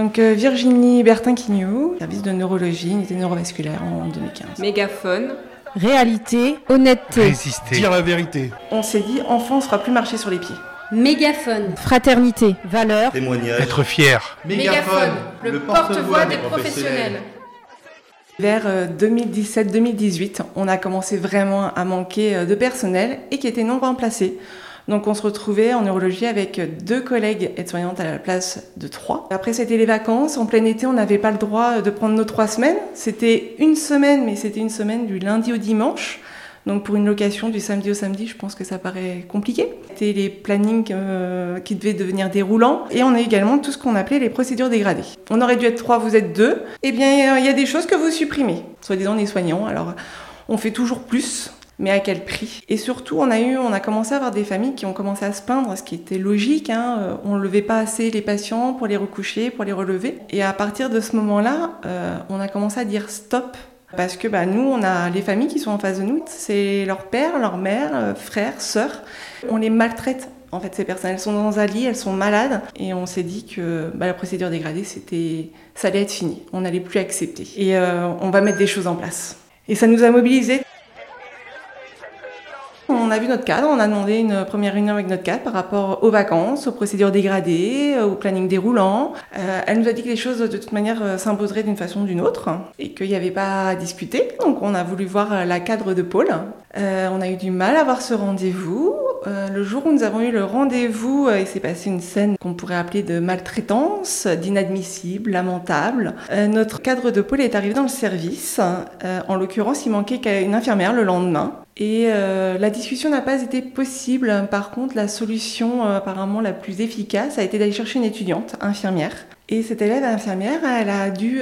Donc euh, Virginie Bertin-Quignou, service de neurologie, unité neurovasculaire en 2015. Mégaphone. Réalité, honnêteté, Résister. Dire la vérité. On s'est dit, enfant, on ne sera plus marcher sur les pieds. Mégaphone. fraternité, valeurs, Témoignage. Être fier. Mégaphone. Le porte-voix des professionnels. Vers euh, 2017-2018, on a commencé vraiment à manquer euh, de personnel et qui était non remplacé. Donc on se retrouvait en neurologie avec deux collègues aides-soignantes à la place de trois. Après c'était les vacances, en plein été on n'avait pas le droit de prendre nos trois semaines. C'était une semaine, mais c'était une semaine du lundi au dimanche. Donc pour une location du samedi au samedi, je pense que ça paraît compliqué. C'était les plannings euh, qui devaient devenir déroulants. Et on a également tout ce qu'on appelait les procédures dégradées. On aurait dû être trois, vous êtes deux. Eh bien, il y a des choses que vous supprimez. Soi-disant les soignants. Alors, on fait toujours plus. Mais à quel prix? Et surtout, on a eu, on a commencé à avoir des familles qui ont commencé à se plaindre, ce qui était logique. Hein. Euh, On ne levait pas assez les patients pour les recoucher, pour les relever. Et à partir de ce moment-là, euh, on a commencé à dire stop parce que bah, nous, on a les familles qui sont en face de nous, c'est leur père, leur mère, euh, frères, sœurs. On les maltraite. En fait, ces personnes, elles sont dans un lit, elles sont malades, et on s'est dit que bah, la procédure dégradée, c'était, ça allait être fini. On n'allait plus accepter. Et on va mettre des choses en place. Et ça nous a mobilisés. On a vu notre cadre, on a demandé une première réunion avec notre cadre par rapport aux vacances, aux procédures dégradées, au planning déroulant. Euh, elle nous a dit que les choses de toute manière euh, s'imposeraient d'une façon ou d'une autre et qu'il n'y avait pas à discuter. Donc on a voulu voir euh, la cadre de. Euh, on a eu du mal à avoir ce rendez-vous. Euh, le jour où nous avons eu le rendez-vous, euh, il s'est passé une scène qu'on pourrait appeler de maltraitance, d'inadmissible, lamentable. Euh, notre cadre de pôle est arrivé dans le service. En l'occurrence, il manquait qu'une infirmière le lendemain. Et la discussion n'a pas été possible. Par contre, la solution apparemment la plus efficace a été d'aller chercher une étudiante infirmière. Et cette élève infirmière, elle a dû,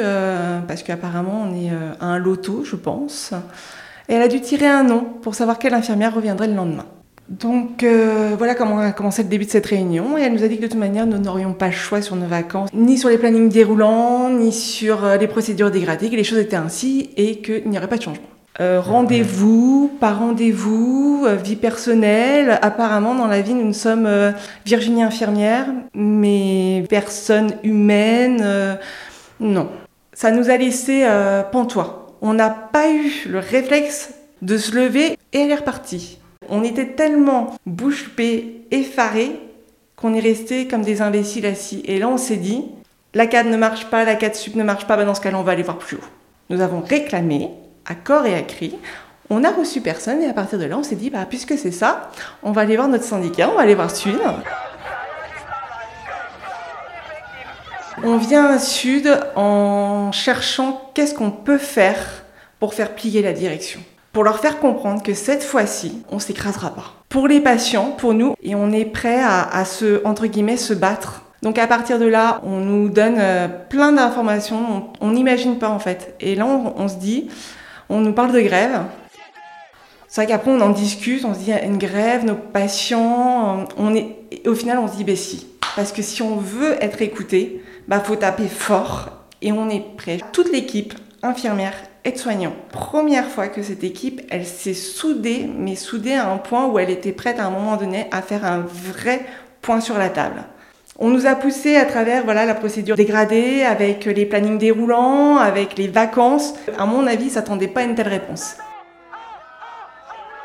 parce qu'apparemment on est à un loto, je pense, elle a dû tirer un nom pour savoir quelle infirmière reviendrait le lendemain. Donc euh, voilà comment a commencé le début de cette réunion et elle nous a dit que de toute manière nous n'aurions pas le choix sur nos vacances, ni sur les plannings déroulants, ni sur euh, les procédures dégradées, que les choses étaient ainsi et qu'il n'y aurait pas de changement. Euh, rendez-vous, pas rendez-vous, vie personnelle. Apparemment, dans la vie, nous ne sommes euh, Virginie infirmière, mais personne humaine. non. Ça nous a laissé pantois. On n'a pas eu le réflexe de se lever et elle est repartie. On était tellement bouche bée, effarés, qu'on est resté comme des imbéciles assis. Et là, on s'est dit, la CAD ne marche pas, la CAD sup ne marche pas, bah dans ce cas-là, on va aller voir plus haut. Nous avons réclamé, à corps et à cri, on a reçu personne, et à partir de là, on s'est dit, bah, puisque c'est ça, on va aller voir notre syndicat, on va aller voir Sud. On vient à Sud en cherchant qu'est-ce qu'on peut faire pour faire plier la direction. Pour leur faire comprendre que cette fois-ci, on s'écrasera pas. Pour les patients, pour nous, et on est prêt à, se, entre guillemets, se battre. Donc à partir de là, on nous donne euh, plein d'informations, on n'imagine pas en fait. Et là, on, se dit, on nous parle de grève. C'est vrai qu'après, on en discute, on se dit, une grève, nos patients, on est... au final, on se dit, ben si. Parce que si on veut être écouté, bah faut taper fort et on est prêt. Toute l'équipe, infirmière, aide-soignant, première fois que cette équipe, elle s'est soudée, mais soudée à un point où elle était prête à un moment donné à faire un vrai point sur la table. On nous a poussé à travers voilà la procédure dégradée, avec les plannings déroulants, avec les vacances. À mon avis, s'attendait pas à une telle réponse.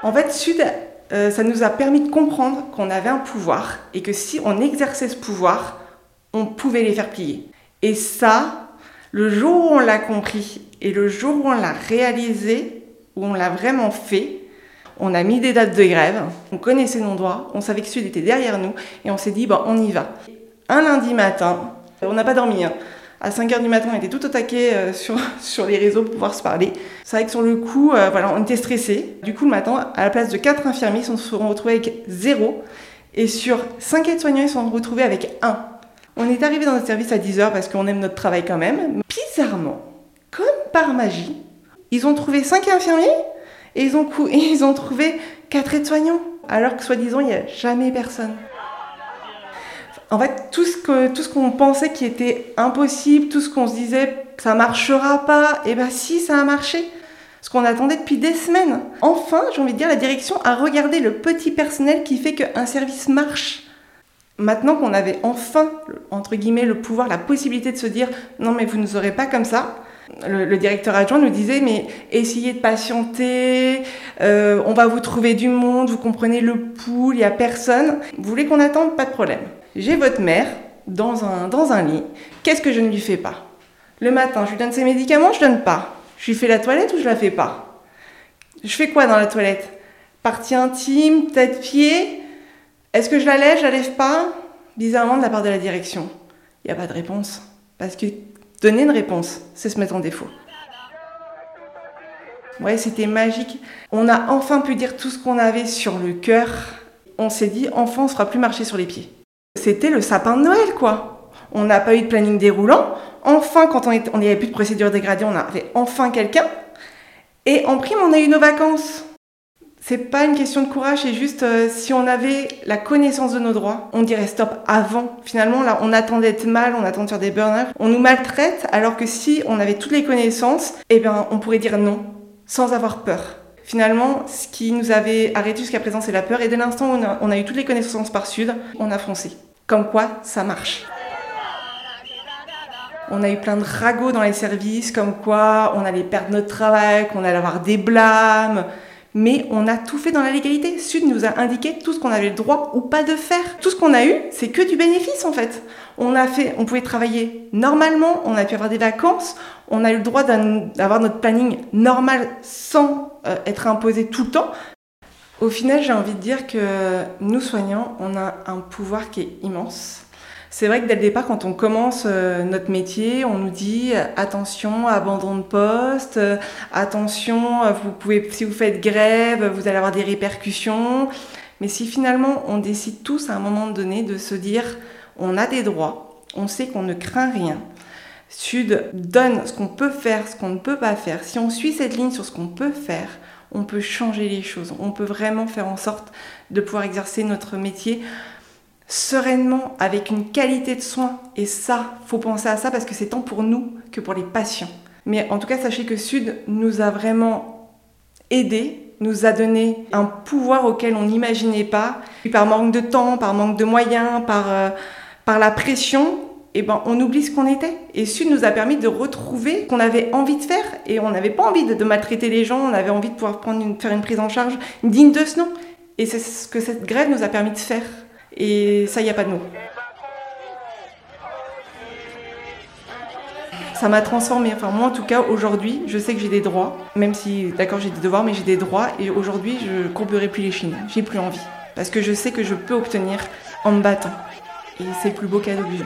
En fait, Sud, euh, ça nous a permis de comprendre qu'on avait un pouvoir et que si on exerçait ce pouvoir, on pouvait les faire plier. Et ça, le jour où on l'a compris et le jour où on l'a réalisé, où on l'a vraiment fait, on a mis des dates de grève, on connaissait nos droits, on savait que Sud était derrière nous et on s'est dit, on y va. Un lundi matin, on n'a pas dormi. Hein. À 5h du matin, on était tout au taquet euh, sur, sur les réseaux pour pouvoir se parler. C'est vrai que sur le coup, euh, voilà, on était stressés. Du coup, le matin, à la place de 4 infirmiers, ils se sont retrouvés avec 0. Et sur 5 aides-soignants, ils se sont retrouvés avec 1. On est arrivé dans notre service à 10h parce qu'on aime notre travail quand même. Bizarrement, comme par magie, ils ont trouvé 5 infirmiers et ils ont, trouvé 4 aides-soignants. Alors que soi-disant, il n'y a jamais personne. En fait, tout ce qu'on pensait qui était impossible, tout ce qu'on se disait ça marchera pas, et ben si ça a marché. Ce qu'on attendait depuis des semaines. Enfin, j'ai envie de dire, la direction a regardé le petit personnel qui fait qu'un service marche. Maintenant qu'on avait enfin, entre guillemets, le pouvoir, la possibilité de se dire non mais vous ne aurez pas comme ça, le, directeur adjoint nous disait mais essayez de patienter, euh, on va vous trouver du monde, vous comprenez le pouls, il n'y a personne. Vous voulez qu'on attende? Pas de problème. J'ai votre mère dans un, lit. Qu'est-ce que je ne lui fais pas? Le matin, je lui donne ses médicaments, je donne pas. Je lui fais la toilette ou je la fais pas? Je fais quoi dans la toilette? Partie intime, tête-pied Est-ce que je la lève, je la lève pas Bizarrement de la part de la direction. Il n'y a pas de réponse. Parce que Donner une réponse, c'est se mettre en défaut. Ouais, c'était magique. On a enfin pu dire tout ce qu'on avait sur le cœur. On s'est dit, enfin, on ne fera plus marcher sur les pieds. C'était le sapin de Noël, quoi. On n'a pas eu de planning déroulant. Enfin, quand on n'y avait plus de procédure dégradée, on avait enfin quelqu'un. Et en prime, on a eu nos vacances. C'est pas une question de courage, c'est juste euh, si on avait la connaissance de nos droits, on dirait stop avant. Finalement, là, on attend d'être mal, on attend de faire des burn-out, on nous maltraite, alors que si on avait toutes les connaissances, eh bien, on pourrait dire non, sans avoir peur. Finalement, ce qui nous avait arrêté jusqu'à présent, c'est la peur, et dès l'instant où on a, eu toutes les connaissances par Sud, on a foncé. Comme quoi, ça marche. On a eu plein de ragots dans les services, comme quoi on allait perdre notre travail, qu'on allait avoir des blâmes mais on a tout fait dans la légalité. Sud nous a indiqué tout ce qu'on avait le droit ou pas de faire. Tout ce qu'on a eu, c'est que du bénéfice en fait. On a fait, on pouvait travailler normalement, on a pu avoir des vacances, on a eu le droit d'avoir notre planning normal sans euh, être imposé tout le temps. Au final, j'ai envie de dire que nous soignants, on a un pouvoir qui est immense. C'est vrai que dès le départ, quand on commence euh, notre métier, on nous dit euh, attention, abandon de poste, euh, attention, vous pouvez, si vous faites grève, vous allez avoir des répercussions. Mais si finalement on décide tous à un moment donné de se dire on a des droits, on sait qu'on ne craint rien, Sud donne ce qu'on peut faire, ce qu'on ne peut pas faire. Si on suit cette ligne sur ce qu'on peut faire, on peut changer les choses. On peut vraiment faire en sorte de pouvoir exercer notre métier sereinement, avec une qualité de soins. Et ça, faut penser à ça parce que c'est tant pour nous que pour les patients. Mais en tout cas, sachez que Sud nous a vraiment aidés, nous a donné un pouvoir auquel on n'imaginait pas. par manque de temps, par manque de moyens, par, euh, par la pression, eh ben, on oublie ce qu'on était. Et Sud nous a permis de retrouver ce qu'on avait envie de faire. Et on n'avait pas envie de, maltraiter les gens, on avait envie de pouvoir prendre une, faire une prise en charge digne de ce nom. Et c'est ce que cette grève nous a permis de faire. Et ça, il n'y a pas de mots. Ça m'a transformé. Enfin, moi, en tout cas, aujourd'hui, je sais que j'ai des droits. Même si, d'accord, j'ai des devoirs, mais j'ai des droits. Et aujourd'hui, je courberai plus les chines. J'ai plus envie. Parce que je sais que je peux obtenir en me battant. Et c'est le plus beau cadeau que.